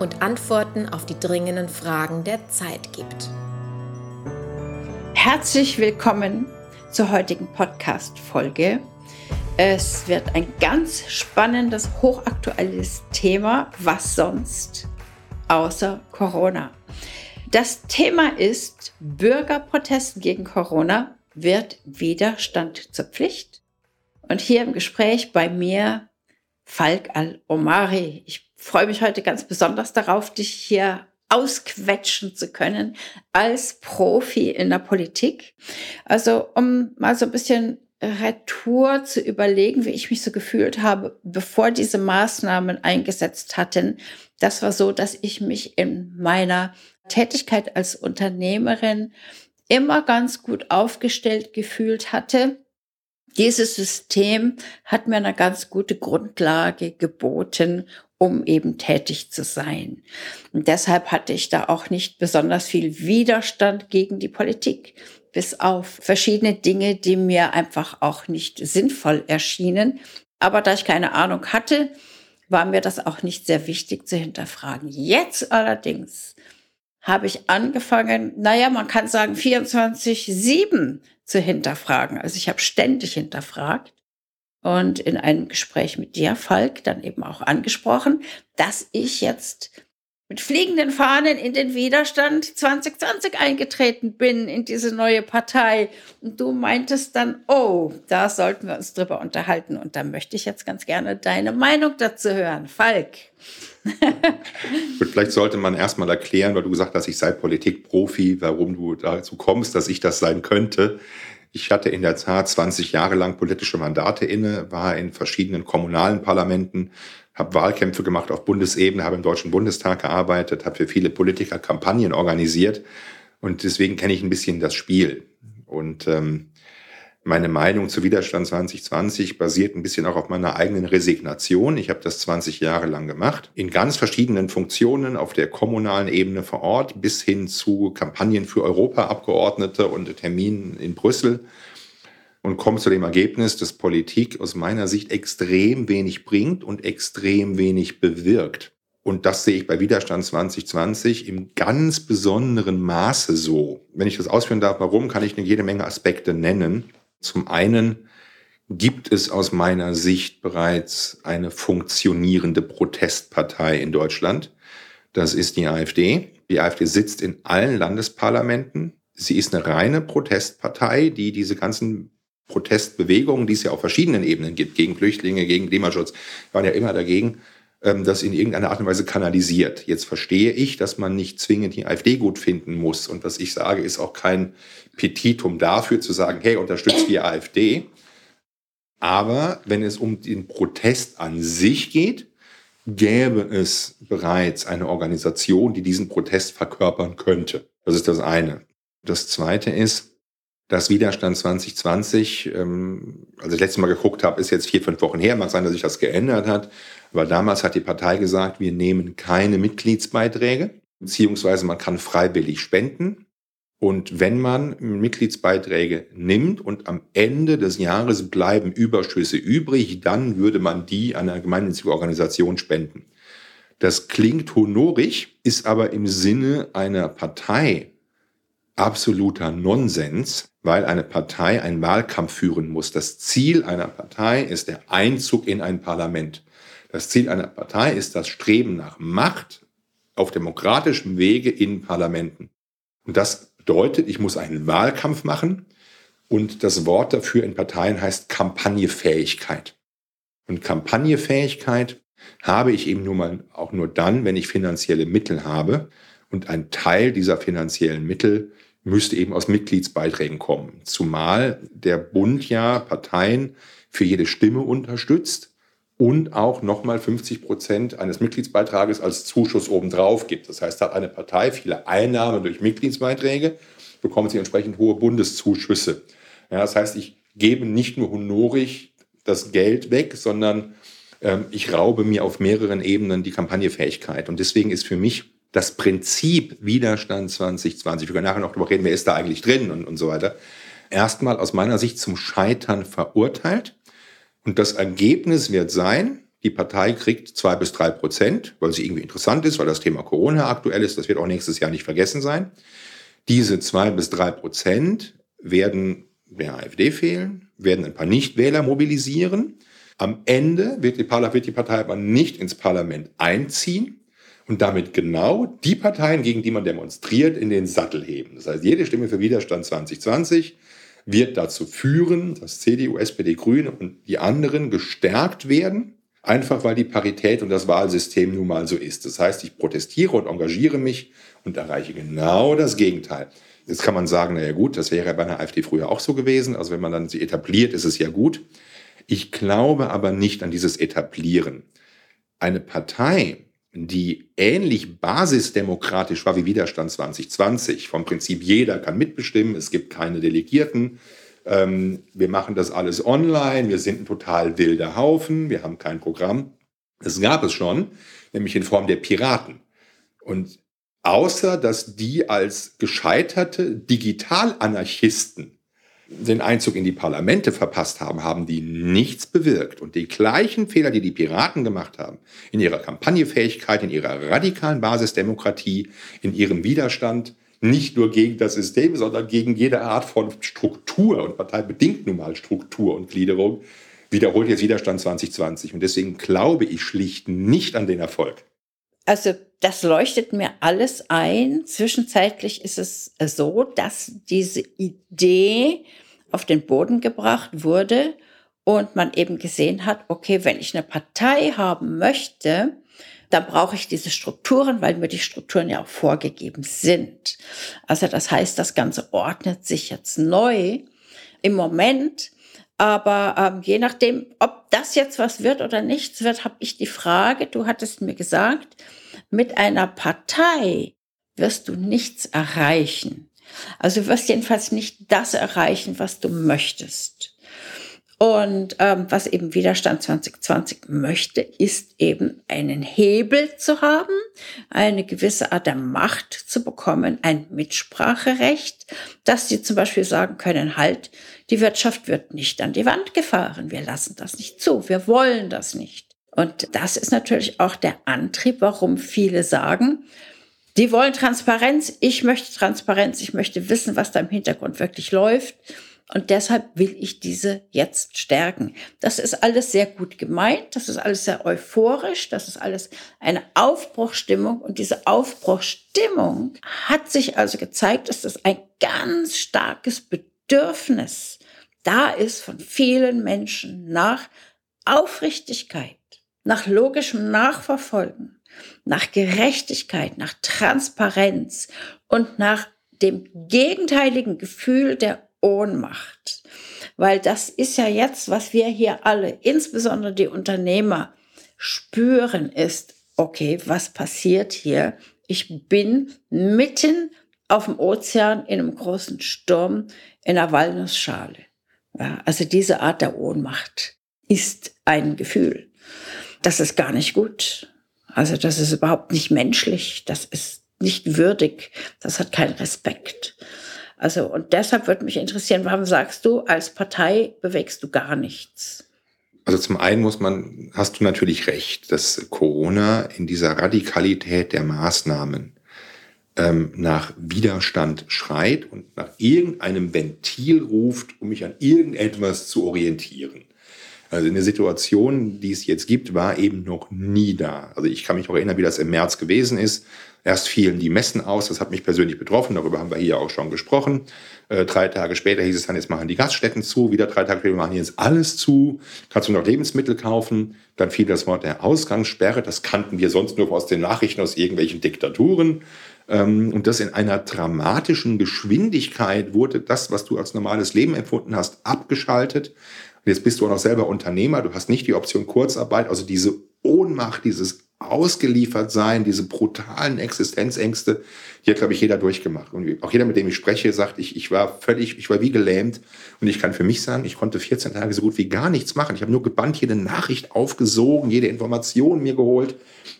und Antworten auf die dringenden Fragen der Zeit gibt. Herzlich willkommen zur heutigen Podcast-Folge. Es wird ein ganz spannendes, hochaktuelles Thema. Was sonst außer Corona? Das Thema ist Bürgerprotesten gegen Corona. Wird Widerstand zur Pflicht? Und hier im Gespräch bei mir Falk Al-Omari. Ich freue mich heute ganz besonders darauf, dich hier ausquetschen zu können als Profi in der Politik. Also um mal so ein bisschen Retour zu überlegen, wie ich mich so gefühlt habe, bevor diese Maßnahmen eingesetzt hatten. Das war so, dass ich mich in meiner Tätigkeit als Unternehmerin immer ganz gut aufgestellt gefühlt hatte. Dieses System hat mir eine ganz gute Grundlage geboten, um eben tätig zu sein. Und deshalb hatte ich da auch nicht besonders viel Widerstand gegen die Politik, bis auf verschiedene Dinge, die mir einfach auch nicht sinnvoll erschienen. Aber da ich keine Ahnung hatte, war mir das auch nicht sehr wichtig zu hinterfragen. Jetzt allerdings habe ich angefangen, naja, man kann sagen 24-7 zu hinterfragen. Also ich habe ständig hinterfragt und in einem Gespräch mit dir, Falk, dann eben auch angesprochen, dass ich jetzt mit fliegenden Fahnen in den Widerstand 2020 eingetreten bin in diese neue Partei. Und du meintest dann, oh, da sollten wir uns drüber unterhalten. Und da möchte ich jetzt ganz gerne deine Meinung dazu hören. Falk. Vielleicht sollte man erstmal erklären, weil du gesagt hast, ich sei Politikprofi, warum du dazu kommst, dass ich das sein könnte. Ich hatte in der Tat 20 Jahre lang politische Mandate inne, war in verschiedenen kommunalen Parlamenten, habe Wahlkämpfe gemacht auf Bundesebene, habe im Deutschen Bundestag gearbeitet, habe für viele Politiker Kampagnen organisiert und deswegen kenne ich ein bisschen das Spiel. Und ähm, meine Meinung zu Widerstand 2020 basiert ein bisschen auch auf meiner eigenen Resignation. Ich habe das 20 Jahre lang gemacht, in ganz verschiedenen Funktionen auf der kommunalen Ebene vor Ort bis hin zu Kampagnen für Europaabgeordnete und Terminen in Brüssel und komme zu dem Ergebnis, dass Politik aus meiner Sicht extrem wenig bringt und extrem wenig bewirkt. Und das sehe ich bei Widerstand 2020 im ganz besonderen Maße so. Wenn ich das ausführen darf, warum, kann ich eine jede Menge Aspekte nennen. Zum einen gibt es aus meiner Sicht bereits eine funktionierende Protestpartei in Deutschland. Das ist die AfD. Die AfD sitzt in allen Landesparlamenten. Sie ist eine reine Protestpartei, die diese ganzen Protestbewegungen, die es ja auf verschiedenen Ebenen gibt, gegen Flüchtlinge, gegen Klimaschutz, waren ja immer dagegen, das in irgendeiner Art und Weise kanalisiert. Jetzt verstehe ich, dass man nicht zwingend die AfD gut finden muss. Und was ich sage, ist auch kein Petitum dafür zu sagen, hey, unterstützt die AfD. Aber wenn es um den Protest an sich geht, gäbe es bereits eine Organisation, die diesen Protest verkörpern könnte. Das ist das eine. Das zweite ist, dass Widerstand 2020, ähm, als ich letztes Mal geguckt habe, ist jetzt vier, fünf Wochen her, mag sein, dass sich das geändert hat, aber damals hat die Partei gesagt, wir nehmen keine Mitgliedsbeiträge, beziehungsweise man kann freiwillig spenden. Und wenn man Mitgliedsbeiträge nimmt und am Ende des Jahres bleiben Überschüsse übrig, dann würde man die an eine gemeinnützige Organisation spenden. Das klingt honorig, ist aber im Sinne einer Partei absoluter Nonsens, weil eine Partei einen Wahlkampf führen muss. Das Ziel einer Partei ist der Einzug in ein Parlament. Das Ziel einer Partei ist das Streben nach Macht auf demokratischem Wege in Parlamenten. Und das bedeutet, ich muss einen Wahlkampf machen und das Wort dafür in Parteien heißt Kampagnefähigkeit. Und Kampagnefähigkeit habe ich eben nur mal auch nur dann, wenn ich finanzielle Mittel habe. Und ein Teil dieser finanziellen Mittel müsste eben aus Mitgliedsbeiträgen kommen. Zumal der Bund ja Parteien für jede Stimme unterstützt und auch nochmal 50 Prozent eines Mitgliedsbeitrages als Zuschuss obendrauf gibt. Das heißt, hat eine Partei viele Einnahmen durch Mitgliedsbeiträge, bekommt sie entsprechend hohe Bundeszuschüsse. Ja, das heißt, ich gebe nicht nur honorig das Geld weg, sondern ähm, ich raube mir auf mehreren Ebenen die Kampagnefähigkeit. Und deswegen ist für mich das Prinzip Widerstand 2020, wir können nachher noch darüber reden, wer ist da eigentlich drin und, und so weiter, erstmal aus meiner Sicht zum Scheitern verurteilt. Und das Ergebnis wird sein, die Partei kriegt zwei bis drei Prozent, weil sie irgendwie interessant ist, weil das Thema Corona aktuell ist. Das wird auch nächstes Jahr nicht vergessen sein. Diese zwei bis drei Prozent werden der AfD fehlen, werden ein paar Nichtwähler mobilisieren. Am Ende wird die, wird die Partei aber nicht ins Parlament einziehen und damit genau die Parteien, gegen die man demonstriert, in den Sattel heben. Das heißt, jede Stimme für Widerstand 2020 wird dazu führen, dass CDU, SPD, Grüne und die anderen gestärkt werden, einfach weil die Parität und das Wahlsystem nun mal so ist. Das heißt, ich protestiere und engagiere mich und erreiche genau das Gegenteil. Jetzt kann man sagen, naja gut, das wäre bei einer AfD früher auch so gewesen. Also wenn man dann sie etabliert, ist es ja gut. Ich glaube aber nicht an dieses Etablieren. Eine Partei, die ähnlich basisdemokratisch war wie Widerstand 2020, vom Prinzip jeder kann mitbestimmen, es gibt keine Delegierten, ähm, wir machen das alles online, wir sind ein total wilder Haufen, wir haben kein Programm. Das gab es schon, nämlich in Form der Piraten. Und außer dass die als gescheiterte Digitalanarchisten den Einzug in die Parlamente verpasst haben, haben die nichts bewirkt. Und die gleichen Fehler, die die Piraten gemacht haben, in ihrer Kampagnefähigkeit, in ihrer radikalen Basisdemokratie, in ihrem Widerstand, nicht nur gegen das System, sondern gegen jede Art von Struktur und parteibedingt nun mal Struktur und Gliederung, wiederholt jetzt Widerstand 2020. Und deswegen glaube ich schlicht nicht an den Erfolg. Also das leuchtet mir alles ein. Zwischenzeitlich ist es so, dass diese Idee auf den Boden gebracht wurde und man eben gesehen hat, okay, wenn ich eine Partei haben möchte, dann brauche ich diese Strukturen, weil mir die Strukturen ja auch vorgegeben sind. Also das heißt, das Ganze ordnet sich jetzt neu im Moment. Aber ähm, je nachdem, ob das jetzt was wird oder nichts wird, habe ich die Frage, du hattest mir gesagt, mit einer Partei wirst du nichts erreichen. Also du wirst jedenfalls nicht das erreichen, was du möchtest. Und ähm, was eben Widerstand 2020 möchte, ist eben einen Hebel zu haben, eine gewisse Art der Macht zu bekommen, ein Mitspracherecht, dass sie zum Beispiel sagen können, halt, die Wirtschaft wird nicht an die Wand gefahren, wir lassen das nicht zu, wir wollen das nicht. Und das ist natürlich auch der Antrieb, warum viele sagen, die wollen Transparenz, ich möchte Transparenz, ich möchte wissen, was da im Hintergrund wirklich läuft. Und deshalb will ich diese jetzt stärken. Das ist alles sehr gut gemeint, das ist alles sehr euphorisch, das ist alles eine Aufbruchstimmung. Und diese Aufbruchstimmung hat sich also gezeigt, dass das ein ganz starkes Bedürfnis da ist von vielen Menschen nach Aufrichtigkeit nach logischem Nachverfolgen, nach Gerechtigkeit, nach Transparenz und nach dem gegenteiligen Gefühl der Ohnmacht. Weil das ist ja jetzt, was wir hier alle, insbesondere die Unternehmer, spüren, ist, okay, was passiert hier? Ich bin mitten auf dem Ozean in einem großen Sturm in einer Walnussschale. Ja, also diese Art der Ohnmacht ist ein Gefühl das ist gar nicht gut. Also das ist überhaupt nicht menschlich, das ist nicht würdig, das hat keinen Respekt. Also und deshalb würde mich interessieren, warum sagst du, als Partei bewegst du gar nichts? Also zum einen muss man, hast du natürlich recht, dass Corona in dieser Radikalität der Maßnahmen ähm, nach Widerstand schreit und nach irgendeinem Ventil ruft, um mich an irgendetwas zu orientieren. Also eine Situation, die es jetzt gibt, war eben noch nie da. Also ich kann mich noch erinnern, wie das im März gewesen ist. Erst fielen die Messen aus, das hat mich persönlich betroffen, darüber haben wir hier auch schon gesprochen. Äh, drei Tage später hieß es dann, jetzt machen die Gaststätten zu, wieder drei Tage später machen jetzt alles zu, kannst du noch Lebensmittel kaufen. Dann fiel das Wort der Ausgangssperre, das kannten wir sonst nur aus den Nachrichten aus irgendwelchen Diktaturen. Ähm, und das in einer dramatischen Geschwindigkeit wurde das, was du als normales Leben empfunden hast, abgeschaltet. Und jetzt bist du auch noch selber Unternehmer, du hast nicht die Option Kurzarbeit, also diese Ohnmacht, dieses ausgeliefert sein, diese brutalen Existenzängste, die hat, glaube ich, jeder durchgemacht. Und auch jeder, mit dem ich spreche, sagt, ich, ich war völlig, ich war wie gelähmt. Und ich kann für mich sagen, ich konnte 14 Tage so gut wie gar nichts machen. Ich habe nur gebannt, jede Nachricht aufgesogen, jede Information mir geholt.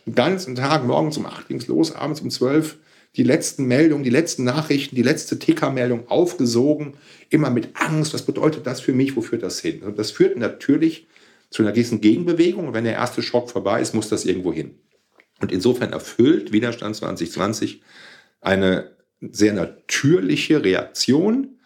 Den ganzen Tag, morgens um 8 ging es los, abends um 12 die letzten Meldungen, die letzten Nachrichten, die letzte Ticker-Meldung aufgesogen, immer mit Angst. Was bedeutet das für mich? Wo führt das hin? Und das führt natürlich zu einer gewissen Gegenbewegung. Und wenn der erste Schock vorbei ist, muss das irgendwo hin. Und insofern erfüllt Widerstand 2020 eine sehr natürliche Reaktion,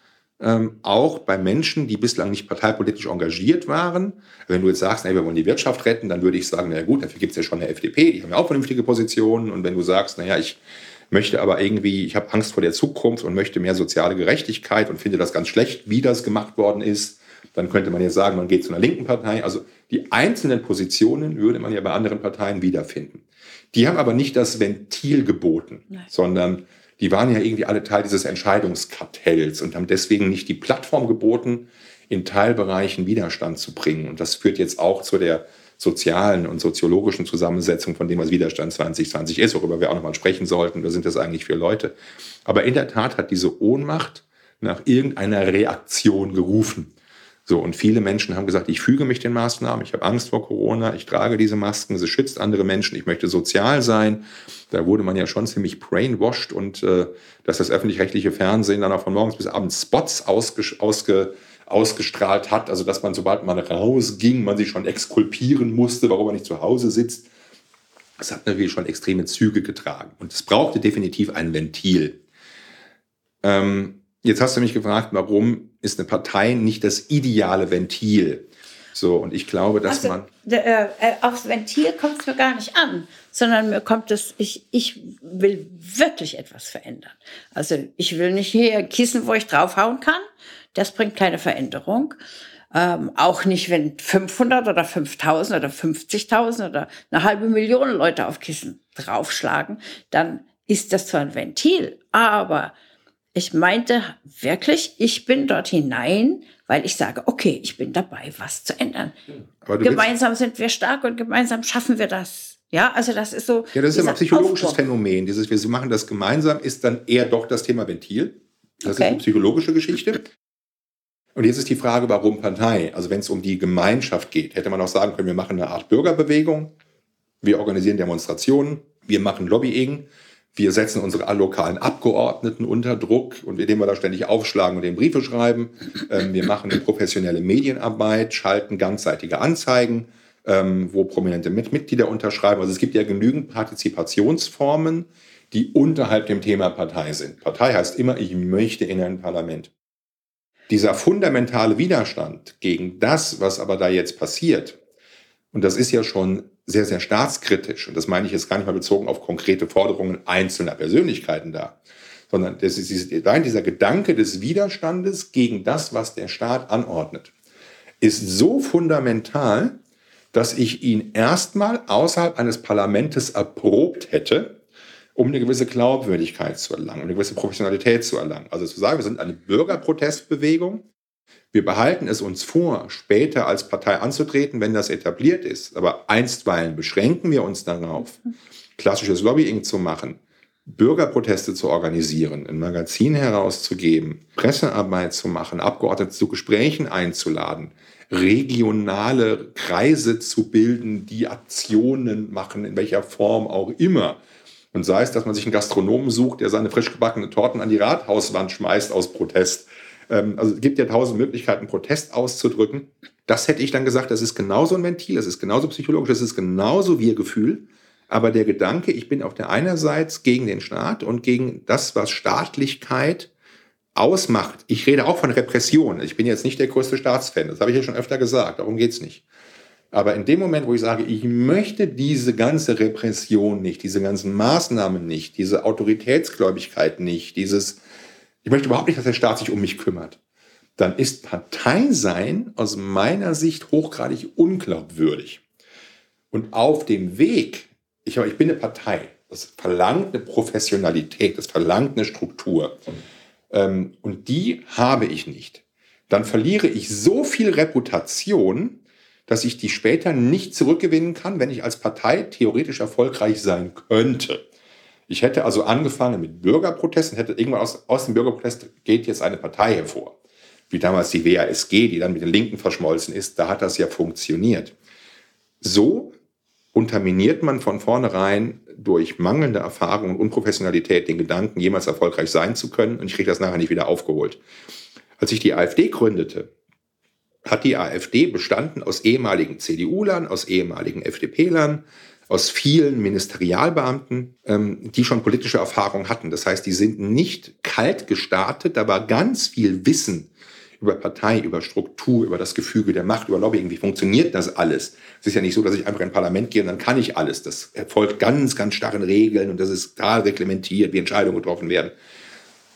ähm, auch bei Menschen, die bislang nicht parteipolitisch engagiert waren. Wenn du jetzt sagst, nee, wir wollen die Wirtschaft retten, dann würde ich sagen, na gut, dafür gibt es ja schon eine FDP, die haben ja auch vernünftige Positionen. Und wenn du sagst, naja, ich möchte aber irgendwie, ich habe Angst vor der Zukunft und möchte mehr soziale Gerechtigkeit und finde das ganz schlecht, wie das gemacht worden ist, dann könnte man jetzt sagen, man geht zu einer linken Partei. Also die einzelnen Positionen würde man ja bei anderen Parteien wiederfinden. Die haben aber nicht das Ventil geboten, Nein. sondern die waren ja irgendwie alle Teil dieses Entscheidungskartells und haben deswegen nicht die Plattform geboten, in Teilbereichen Widerstand zu bringen. Und das führt jetzt auch zu der sozialen und soziologischen Zusammensetzung von dem, was Widerstand 2020 ist, worüber wir auch nochmal sprechen sollten. Wer sind das eigentlich für Leute? Aber in der Tat hat diese Ohnmacht nach irgendeiner Reaktion gerufen. So, und viele Menschen haben gesagt, ich füge mich den Maßnahmen, ich habe Angst vor Corona, ich trage diese Masken, sie schützt andere Menschen, ich möchte sozial sein. Da wurde man ja schon ziemlich brainwashed und äh, dass das öffentlich-rechtliche Fernsehen dann auch von morgens bis abends Spots ausge, ausge, ausgestrahlt hat, also dass man, sobald man rausging, man sich schon exkulpieren musste, warum man nicht zu Hause sitzt. Das hat natürlich schon extreme Züge getragen. Und es brauchte definitiv ein Ventil. Ähm, Jetzt hast du mich gefragt, warum ist eine Partei nicht das ideale Ventil? So, und ich glaube, dass also, man. Äh, äh, aufs Ventil kommt es mir gar nicht an, sondern mir kommt es, ich, ich will wirklich etwas verändern. Also ich will nicht hier Kissen, wo ich draufhauen kann. Das bringt keine Veränderung. Ähm, auch nicht, wenn 500 oder 5000 oder 50.000 oder eine halbe Million Leute auf Kissen draufschlagen, dann ist das zwar ein Ventil, aber ich meinte wirklich, ich bin dort hinein, weil ich sage, okay, ich bin dabei, was zu ändern. Gemeinsam sind wir stark und gemeinsam schaffen wir das. Ja, also das ist so. Ja, das ist ja ein psychologisches Aufbau. Phänomen. Dieses, wir machen das gemeinsam, ist dann eher doch das Thema Ventil. Das okay. ist eine psychologische Geschichte. Und jetzt ist die Frage, warum Partei? Also wenn es um die Gemeinschaft geht, hätte man auch sagen können, wir machen eine Art Bürgerbewegung, wir organisieren Demonstrationen, wir machen Lobbying, wir setzen unsere lokalen Abgeordneten unter Druck und indem wir da ständig aufschlagen und den Briefe schreiben. Ähm, wir machen eine professionelle Medienarbeit, schalten ganzseitige Anzeigen, ähm, wo prominente Mitglieder unterschreiben. Also es gibt ja genügend Partizipationsformen, die unterhalb dem Thema Partei sind. Partei heißt immer, ich möchte in ein Parlament. Dieser fundamentale Widerstand gegen das, was aber da jetzt passiert, und das ist ja schon sehr, sehr staatskritisch. Und das meine ich jetzt gar nicht mal bezogen auf konkrete Forderungen einzelner Persönlichkeiten da, sondern das ist dieser Gedanke des Widerstandes gegen das, was der Staat anordnet, ist so fundamental, dass ich ihn erstmal außerhalb eines Parlamentes erprobt hätte, um eine gewisse Glaubwürdigkeit zu erlangen, um eine gewisse Professionalität zu erlangen. Also zu sagen, wir sind eine Bürgerprotestbewegung, wir behalten es uns vor, später als Partei anzutreten, wenn das etabliert ist. Aber einstweilen beschränken wir uns darauf, klassisches Lobbying zu machen, Bürgerproteste zu organisieren, ein Magazin herauszugeben, Pressearbeit zu machen, Abgeordnete zu Gesprächen einzuladen, regionale Kreise zu bilden, die Aktionen machen, in welcher Form auch immer. Und sei es, dass man sich einen Gastronomen sucht, der seine frisch gebackenen Torten an die Rathauswand schmeißt aus Protest ähm, also es gibt ja tausend Möglichkeiten, Protest auszudrücken. Das hätte ich dann gesagt, das ist genauso ein Ventil, das ist genauso psychologisch, das ist genauso Wir-Gefühl. Aber der Gedanke, ich bin auf der einen Seite gegen den Staat und gegen das, was Staatlichkeit ausmacht. Ich rede auch von Repression. Ich bin jetzt nicht der größte Staatsfan, das habe ich ja schon öfter gesagt, darum geht es nicht. Aber in dem Moment, wo ich sage, ich möchte diese ganze Repression nicht, diese ganzen Maßnahmen nicht, diese Autoritätsgläubigkeit nicht, dieses ich möchte überhaupt nicht, dass der Staat sich um mich kümmert, dann ist Parteisein aus meiner Sicht hochgradig unglaubwürdig. Und auf dem Weg, ich, ich bin eine Partei, das verlangt eine Professionalität, das verlangt eine Struktur. Ähm, und die habe ich nicht. dann verliere ich so viel Reputation, dass ich die später nicht zurückgewinnen kann, wenn ich als Partei theoretisch erfolgreich sein könnte. Ich hätte also angefangen mit Bürgerprotesten, hätte irgendwann aus, aus dem Bürgerprotest geht jetzt eine Partei hervor. Wie damals die WASG, die dann mit den Linken verschmolzen ist, da hat das ja funktioniert. So unterminiert man von vornherein durch mangelnde Erfahrung und Unprofessionalität den Gedanken, jemals erfolgreich sein zu können. Und ich kriege das nachher nicht wieder aufgeholt. Als ich die AfD gründete, hat die AfD bestanden aus ehemaligen CDU-Lern, aus ehemaligen FDP-Lern, aus vielen Ministerialbeamten, ähm, die schon politische Erfahrung hatten. Das heißt, die sind nicht kalt gestartet, da war ganz viel Wissen über Partei, über Struktur, über das Gefüge der Macht, über Lobbying. Wie funktioniert das alles? Es ist ja nicht so, dass ich einfach in ein Parlament gehe und dann kann ich alles. Das erfolgt ganz, ganz starren Regeln und das ist klar reglementiert, wie Entscheidungen getroffen werden.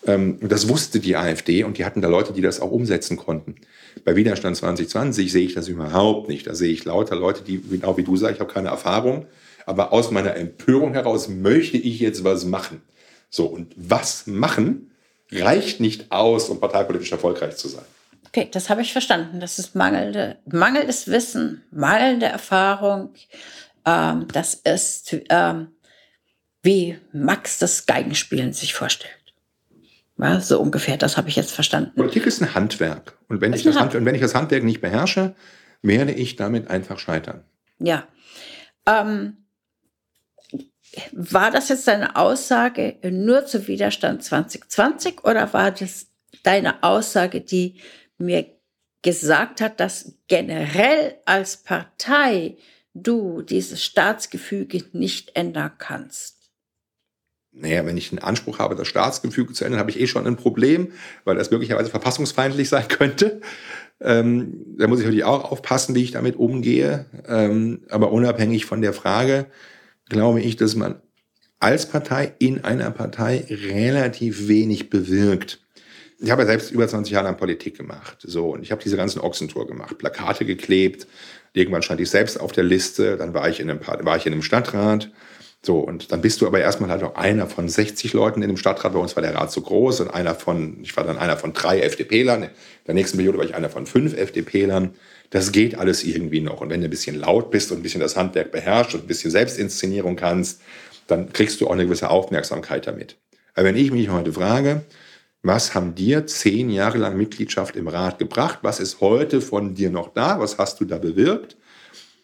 Ähm, das wusste die AfD und die hatten da Leute, die das auch umsetzen konnten. Bei Widerstand 2020 sehe ich das überhaupt nicht. Da sehe ich lauter Leute, die genau wie du sagst, ich habe keine Erfahrung, aber aus meiner Empörung heraus möchte ich jetzt was machen. So, und was machen reicht nicht aus, um parteipolitisch erfolgreich zu sein. Okay, das habe ich verstanden. Das ist mangelnde, mangelndes Wissen, mangelnde Erfahrung. Ähm, das ist, ähm, wie Max das Geigenspielen sich vorstellt. Ja, so ungefähr, das habe ich jetzt verstanden. Politik ist ein Handwerk. Und wenn, ich das, Hand, und wenn ich das Handwerk nicht beherrsche, werde ich damit einfach scheitern. Ja. Ähm, war das jetzt deine Aussage nur zu Widerstand 2020 oder war das deine Aussage, die mir gesagt hat, dass generell als Partei du dieses Staatsgefüge nicht ändern kannst? Naja, wenn ich einen Anspruch habe, das Staatsgefüge zu ändern, habe ich eh schon ein Problem, weil das möglicherweise verfassungsfeindlich sein könnte. Ähm, da muss ich natürlich auch aufpassen, wie ich damit umgehe. Ähm, aber unabhängig von der Frage, glaube ich, dass man als Partei in einer Partei relativ wenig bewirkt. Ich habe ja selbst über 20 Jahre lang Politik gemacht. So, und ich habe diese ganzen Ochsentour gemacht, Plakate geklebt. Irgendwann stand ich selbst auf der Liste. Dann war ich in einem, war ich in einem Stadtrat. So, und dann bist du aber erstmal halt auch einer von 60 Leuten in dem Stadtrat. Bei uns war der Rat so groß und einer von, ich war dann einer von drei FDP-Lern. In der nächsten Periode war ich einer von fünf FDP-Lern. Das geht alles irgendwie noch. Und wenn du ein bisschen laut bist und ein bisschen das Handwerk beherrscht und ein bisschen Selbstinszenierung kannst, dann kriegst du auch eine gewisse Aufmerksamkeit damit. Aber wenn ich mich heute frage, was haben dir zehn Jahre lang Mitgliedschaft im Rat gebracht? Was ist heute von dir noch da? Was hast du da bewirkt?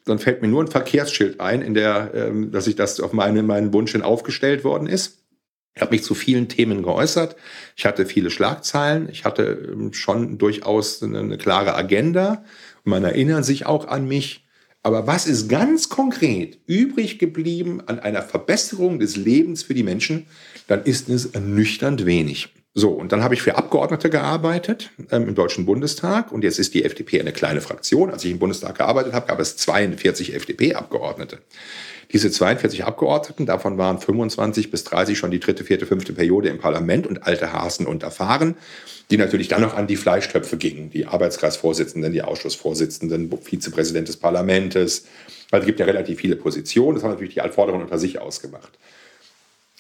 Dann fällt mir nur ein Verkehrsschild ein, in der, ähm, dass ich das auf meine, meinen Wunsch hin aufgestellt worden ist. Ich habe mich zu vielen Themen geäußert. Ich hatte viele Schlagzeilen. Ich hatte ähm, schon durchaus eine, eine klare Agenda. Man erinnert sich auch an mich. Aber was ist ganz konkret übrig geblieben an einer Verbesserung des Lebens für die Menschen, dann ist es ernüchternd wenig. So, und dann habe ich für Abgeordnete gearbeitet ähm, im Deutschen Bundestag und jetzt ist die FDP eine kleine Fraktion. Als ich im Bundestag gearbeitet habe, gab es 42 FDP-Abgeordnete. Diese 42 Abgeordneten, davon waren 25 bis 30 schon die dritte, vierte, fünfte Periode im Parlament und alte Hasen und erfahren, die natürlich dann noch an die Fleischtöpfe gingen, die Arbeitskreisvorsitzenden, die Ausschussvorsitzenden, Vizepräsident des Parlaments. Also es gibt ja relativ viele Positionen. Das haben natürlich die Altforderungen unter sich ausgemacht.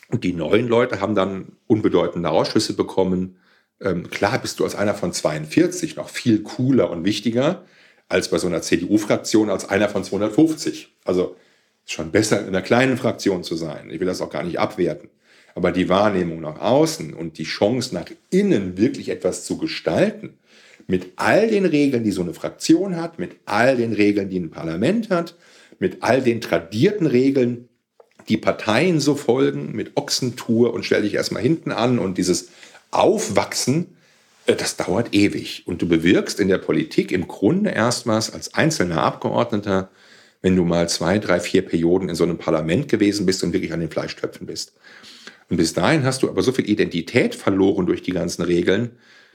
Und die neuen Leute haben dann unbedeutende Ausschüsse bekommen. Ähm, klar bist du als einer von 42 noch viel cooler und wichtiger als bei so einer CDU-Fraktion als einer von 250. Also ist schon besser, in einer kleinen Fraktion zu sein. Ich will das auch gar nicht abwerten. Aber die Wahrnehmung nach außen und die Chance nach innen wirklich etwas zu gestalten, mit all den Regeln, die so eine Fraktion hat, mit all den Regeln, die ein Parlament hat, mit all den tradierten Regeln, die Parteien so folgen mit Ochsentour und stell dich erstmal hinten an und dieses Aufwachsen, äh, das dauert ewig. Und du bewirkst in der Politik im Grunde erstmals als einzelner Abgeordneter, wenn du mal zwei, drei, vier Perioden in so einem Parlament gewesen bist und wirklich an den Fleischtöpfen bist. Und bis dahin hast du aber so viel Identität verloren durch die ganzen Regeln,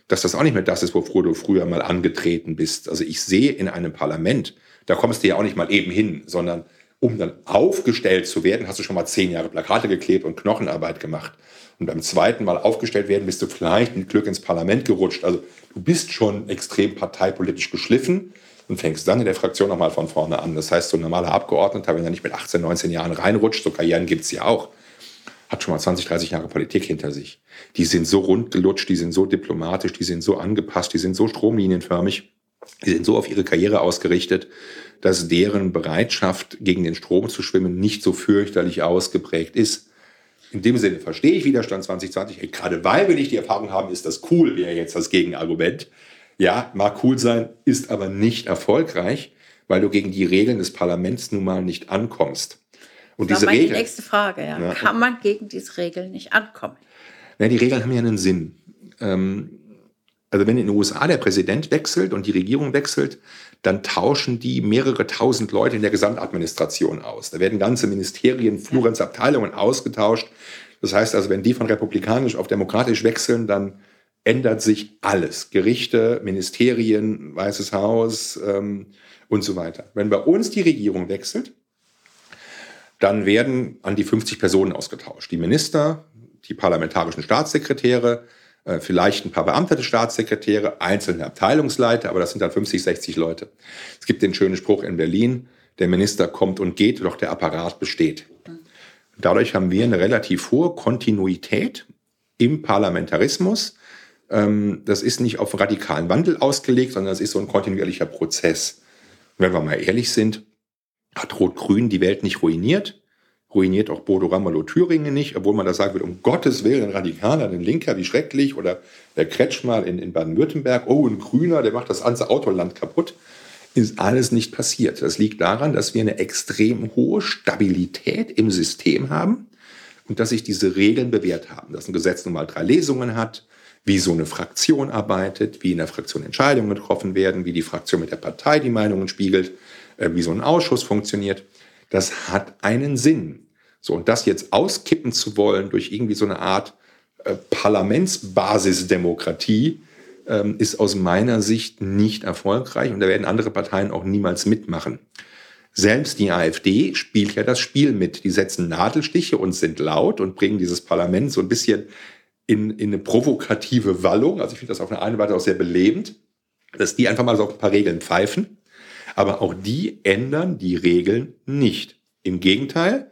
dass das auch nicht mehr das ist, wofür du früher mal angetreten bist. Also ich sehe in einem Parlament, da kommst du ja auch nicht mal eben hin, sondern um dann aufgestellt zu werden, hast du schon mal zehn Jahre Plakate geklebt und Knochenarbeit gemacht. Und beim zweiten Mal aufgestellt werden, bist du vielleicht mit Glück ins Parlament gerutscht. Also du bist schon extrem parteipolitisch geschliffen und fängst dann in der Fraktion nochmal von vorne an. Das heißt, so ein normaler Abgeordneter, wenn er nicht mit 18, 19 Jahren reinrutscht, so Karrieren gibt es ja auch, hat schon mal 20, 30 Jahre Politik hinter sich. Die sind so rundgelutscht, die sind so diplomatisch, die sind so angepasst, die sind so stromlinienförmig, die sind so auf ihre Karriere ausgerichtet, dass deren Bereitschaft, gegen den Strom zu schwimmen, nicht so fürchterlich ausgeprägt ist. In dem Sinne verstehe ich Widerstand 2020. Hey, gerade weil wir nicht die Erfahrung haben, ist das cool, wäre jetzt das Gegenargument. Ja, mag cool sein, ist aber nicht erfolgreich, weil du gegen die Regeln des Parlaments nun mal nicht ankommst. Und das diese Regeln, die nächste Frage, ja. ja. Kann man gegen diese Regeln nicht ankommen? Ja, die Regeln haben ja einen Sinn. Ähm, also wenn in den USA der Präsident wechselt und die Regierung wechselt, dann tauschen die mehrere tausend Leute in der Gesamtadministration aus. Da werden ganze Ministerien, Flur, ganze Abteilungen ausgetauscht. Das heißt also, wenn die von republikanisch auf demokratisch wechseln, dann ändert sich alles. Gerichte, Ministerien, Weißes Haus ähm, und so weiter. Wenn bei uns die Regierung wechselt, dann werden an die 50 Personen ausgetauscht. Die Minister, die parlamentarischen Staatssekretäre, vielleicht ein paar beamtete Staatssekretäre, einzelne Abteilungsleiter, aber das sind dann 50, 60 Leute. Es gibt den schönen Spruch in Berlin, der Minister kommt und geht, doch der Apparat besteht. Dadurch haben wir eine relativ hohe Kontinuität im Parlamentarismus. Ähm, das ist nicht auf radikalen Wandel ausgelegt, sondern es ist so ein kontinuierlicher Prozess. Und wenn wir mal ehrlich sind, hat Rot-Grün die Welt nicht ruiniert, ruiniert auch Bodo Ramelow Thüringen nicht, obwohl man da sagen würde, um Gottes Willen, ein Radikaler, ein Linker, wie schrecklich, oder der Kretschmer in, in Baden-Württemberg, oh, ein Grüner, der macht das ganze Autoland kaputt. Ist alles nicht passiert. Das liegt daran, dass wir eine extrem hohe Stabilität im System haben und dass sich diese Regeln bewährt haben. Dass ein Gesetz nun mal drei Lesungen hat, wie so eine Fraktion arbeitet, wie in der Fraktion Entscheidungen getroffen werden, wie die Fraktion mit der Partei die Meinungen spiegelt äh, wie so ein Ausschuss funktioniert. Das hat einen Sinn. So, und das jetzt auskippen zu wollen durch irgendwie so eine Art äh, Parlamentsbasisdemokratie, ähm, ist aus meiner Sicht nicht erfolgreich und da werden andere Parteien auch niemals mitmachen. Selbst die AfD spielt ja das Spiel mit. Die setzen Nadelstiche und sind laut und bringen dieses Parlament so ein bisschen in, in eine provokative Wallung. Also ich finde das auf eine Weise auch sehr belebend, dass die einfach mal so ein paar Regeln pfeifen aber auch die ändern die Regeln nicht. Im Gegenteil,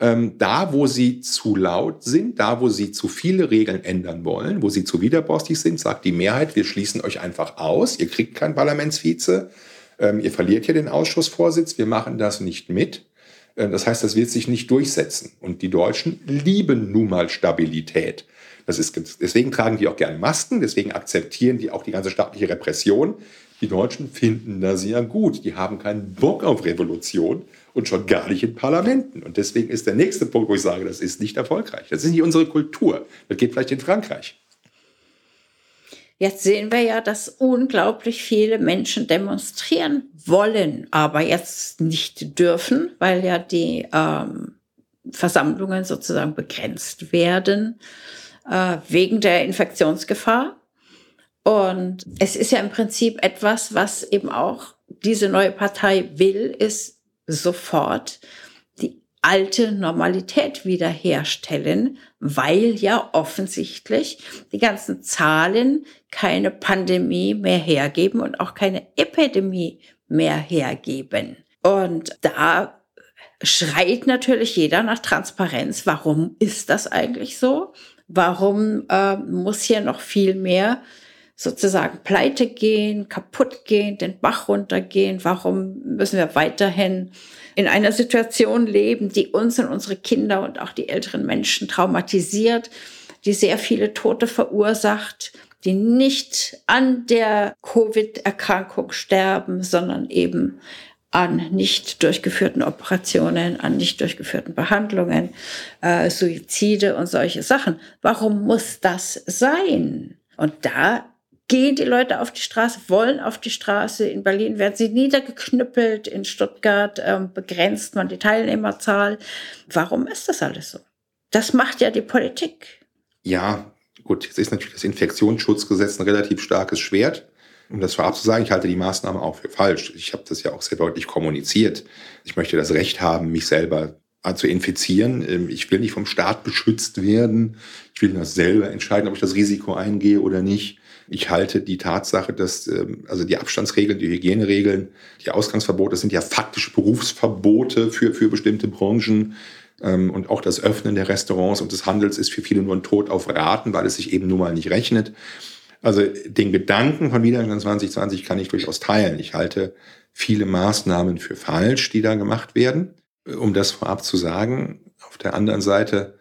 ähm, da wo sie zu laut sind, da wo sie zu viele Regeln ändern wollen, wo sie zu widerborstig sind, sagt die Mehrheit, wir schließen euch einfach aus, ihr kriegt keinen Parlamentsvize, ähm, ihr verliert hier den Ausschussvorsitz, wir machen das nicht mit. Äh, das heißt, das wird sich nicht durchsetzen. Und die Deutschen lieben nun mal Stabilität. Das ist, deswegen tragen die auch gerne Masken, deswegen akzeptieren die auch die ganze staatliche Repression. Die Deutschen finden das ja gut. Die haben keinen Bock auf Revolution und schon gar nicht in Parlamenten. Und deswegen ist der nächste Punkt, wo ich sage, das ist nicht erfolgreich. Das ist nicht unsere Kultur. Das geht vielleicht in Frankreich. Jetzt sehen wir ja, dass unglaublich viele Menschen demonstrieren wollen, aber jetzt nicht dürfen, weil ja die ähm, Versammlungen sozusagen begrenzt werden äh, wegen der Infektionsgefahr. Und es ist ja im Prinzip etwas, was eben auch diese neue Partei will, ist sofort die alte Normalität wiederherstellen, weil ja offensichtlich die ganzen Zahlen keine Pandemie mehr hergeben und auch keine Epidemie mehr hergeben. Und da schreit natürlich jeder nach Transparenz. Warum ist das eigentlich so? Warum äh, muss hier noch viel mehr sozusagen pleite gehen, kaputt gehen, den Bach runtergehen? Warum müssen wir weiterhin in einer Situation leben, die uns und unsere Kinder und auch die älteren Menschen traumatisiert, die sehr viele Tote verursacht, die nicht an der Covid-Erkrankung sterben, sondern eben an nicht durchgeführten Operationen, an nicht durchgeführten Behandlungen, äh, Suizide und solche Sachen. Warum muss das sein? Und da gehen die Leute auf die Straße, wollen auf die Straße. In Berlin werden sie niedergeknüppelt, in Stuttgart ähm, begrenzt man die Teilnehmerzahl. Warum ist das alles so? Das macht ja die Politik. Ja, gut, jetzt ist natürlich das Infektionsschutzgesetz ein relativ starkes Schwert. Um das vorab zu sagen, ich halte die Maßnahme auch für falsch. Ich habe das ja auch sehr deutlich kommuniziert. Ich möchte das Recht haben, mich selber zu infizieren. Ähm, ich will nicht vom Staat beschützt werden. Ich will das selber entscheiden, ob ich das Risiko eingehe oder nicht. Ich halte die Tatsache, dass ähm, also die Abstandsregeln, die Hygieneregeln, die Ausgangsverbote sind ja faktisch Berufsverbote für, für bestimmte Branchen. Ähm, und auch das Öffnen der Restaurants und des Handels ist für viele nur ein Tod auf Raten, weil es sich eben nun mal nicht rechnet. Also den Gedanken von Widerstand 2020 kann ich durchaus teilen. Ich halte viele Maßnahmen für falsch, die da gemacht werden. Um das vorab zu sagen, auf der anderen Seite,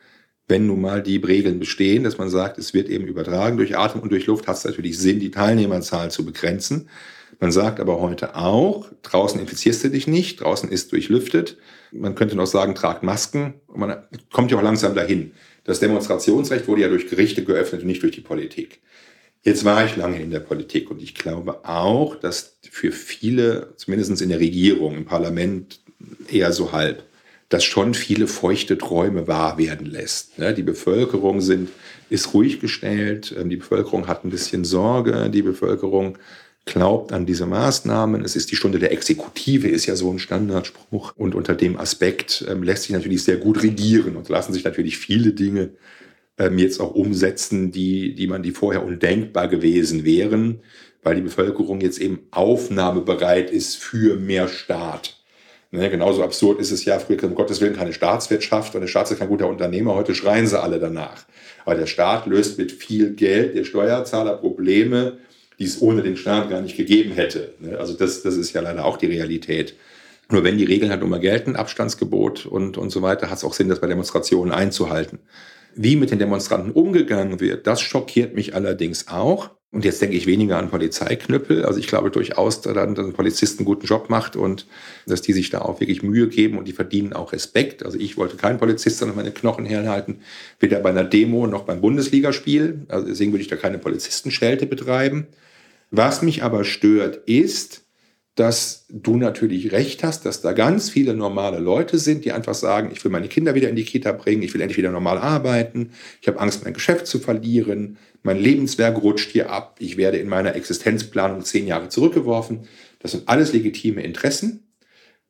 wenn nun mal die Regeln bestehen, dass man sagt, es wird eben übertragen durch Atem und durch Luft, hat es natürlich Sinn, die Teilnehmerzahl zu begrenzen. Man sagt aber heute auch, draußen infizierst du dich nicht, draußen ist durchlüftet. Man könnte noch sagen, tragt Masken. Man kommt ja auch langsam dahin. Das Demonstrationsrecht wurde ja durch Gerichte geöffnet und nicht durch die Politik. Jetzt war ich lange in der Politik und ich glaube auch, dass für viele, zumindest in der Regierung, im Parlament eher so halb, das schon viele feuchte Träume wahr werden lässt. Ne, die Bevölkerung sind, ist ruhig gestellt, ähm, die Bevölkerung hat ein bisschen Sorge, die Bevölkerung glaubt an diese Maßnahmen. Es ist die Stunde der Exekutive, ist ja so ein Standardspruch. Und unter dem Aspekt ähm, lässt sich natürlich sehr gut regieren und lassen sich natürlich viele Dinge ähm, jetzt auch umsetzen, die, die man, die vorher undenkbar gewesen wären, weil die Bevölkerung jetzt eben aufnahmebereit ist für mehr Staat. Ne, genauso absurd ist es ja, früher um Gottes Willen keine Staatswirtschaft und der Staat ist kein guter Unternehmer, heute schreien sie alle danach. Aber der Staat löst mit viel Geld der Steuerzahler Probleme, die es ohne den Staat gar nicht gegeben hätte. Ne? Also das, das ist ja leider auch die Realität. Nur wenn die Regeln halt immer gelten, Abstandsgebot und, und so weiter, hat es auch Sinn, das bei Demonstrationen einzuhalten. Wie mit den Demonstranten umgegangen wird, das schockiert mich allerdings auch. Und jetzt denke ich weniger an Polizeiknüppel. Also ich glaube durchaus, dass ein Polizist einen guten Job macht und dass die sich da auch wirklich Mühe geben und die verdienen auch Respekt. Also ich wollte kein Polizist, sondern meine Knochen herhalten, weder bei einer Demo noch beim Bundesligaspiel. Also deswegen würde ich da keine Polizistenschelte betreiben. Was mich aber stört, ist, dass du natürlich recht hast, dass da ganz viele normale Leute sind, die einfach sagen, ich will meine Kinder wieder in die Kita bringen, ich will endlich wieder normal arbeiten, ich habe Angst, mein Geschäft zu verlieren, mein Lebenswerk rutscht hier ab, ich werde in meiner Existenzplanung zehn Jahre zurückgeworfen. Das sind alles legitime Interessen.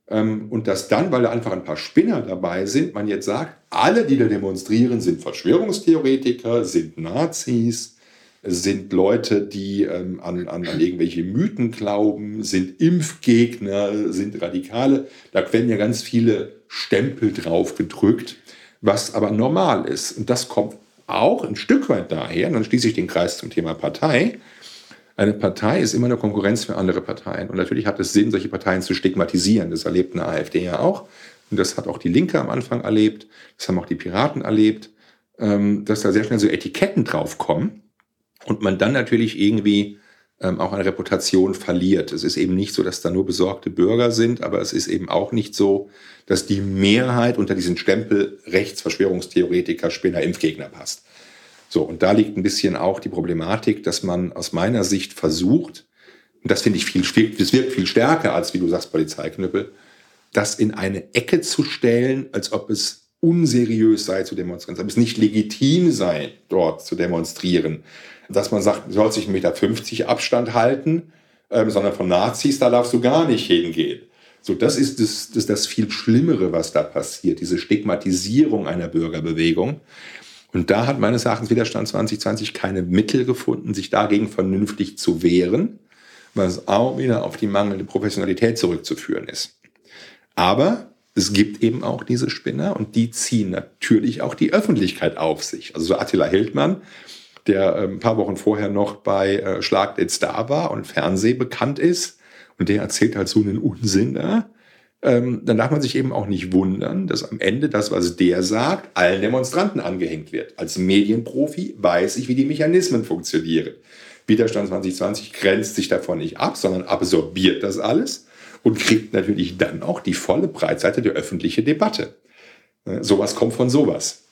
Ähm, und dass dann, weil da einfach ein paar Spinner dabei sind, man jetzt sagt, alle, die da demonstrieren, sind Verschwörungstheoretiker, sind Nazis, sind Leute, die ähm, an, an, an irgendwelche Mythen glauben, sind Impfgegner, sind Radikale. Da werden ja ganz viele Stempel drauf gedrückt, was aber normal ist. Und das kommt auch ein Stück weit daher, und dann schließe ich den Kreis zum Thema Partei. Eine Partei ist immer eine Konkurrenz für andere Parteien. Und natürlich hat es Sinn, solche Parteien zu stigmatisieren. Das erlebt eine AfD ja auch. Und das hat auch die Linke am Anfang erlebt. Das haben auch die Piraten erlebt. Ähm, dass da sehr schnell so Etiketten draufkommen und man dann natürlich irgendwie ähm, auch eine Reputation verliert. Es ist eben nicht so, dass da nur besorgte Bürger sind, aber es ist eben auch nicht so, dass die Mehrheit unter diesen Stempel Rechtsverschwörungstheoretiker, Spinner, Impfgegner passt. So, und da liegt ein bisschen auch die Problematik, dass man aus meiner Sicht versucht, und das finde ich viel, das wirkt viel stärker als, wie du sagst, Polizeiknüppel, das in eine Ecke zu stellen, als ob es unseriös sei zu demonstrieren, als ob es nicht legitim sei, dort zu demonstrieren, dass man sagt, du sollst sich 1,50 Meter Abstand halten, ähm, sondern von Nazis, da darfst du gar nicht hingehen. So, das ist das, das, das viel Schlimmere, was da passiert, diese Stigmatisierung einer Bürgerbewegung. Und da hat meines Erachtens Widerstand 2020 keine Mittel gefunden, sich dagegen vernünftig zu wehren, was auch wieder auf die mangelnde Professionalität zurückzuführen ist. Aber es gibt eben auch diese Spinner und die ziehen natürlich auch die Öffentlichkeit auf sich. Also so Attila Hildmann, der ein paar Wochen vorher noch bei äh, Schlag den Star war und Fernseh bekannt ist und der erzählt halt so einen Unsinn da, ähm, dann darf man sich eben auch nicht wundern, dass am Ende das, was der sagt, allen Demonstranten angehängt wird. Als Medienprofi weiß ich, wie die Mechanismen funktionieren. Widerstand 2020 grenzt sich davon nicht ab, sondern absorbiert das alles und kriegt natürlich dann auch die volle Breitseite der öffentlichen Debatte. Äh, sowas kommt von sowas.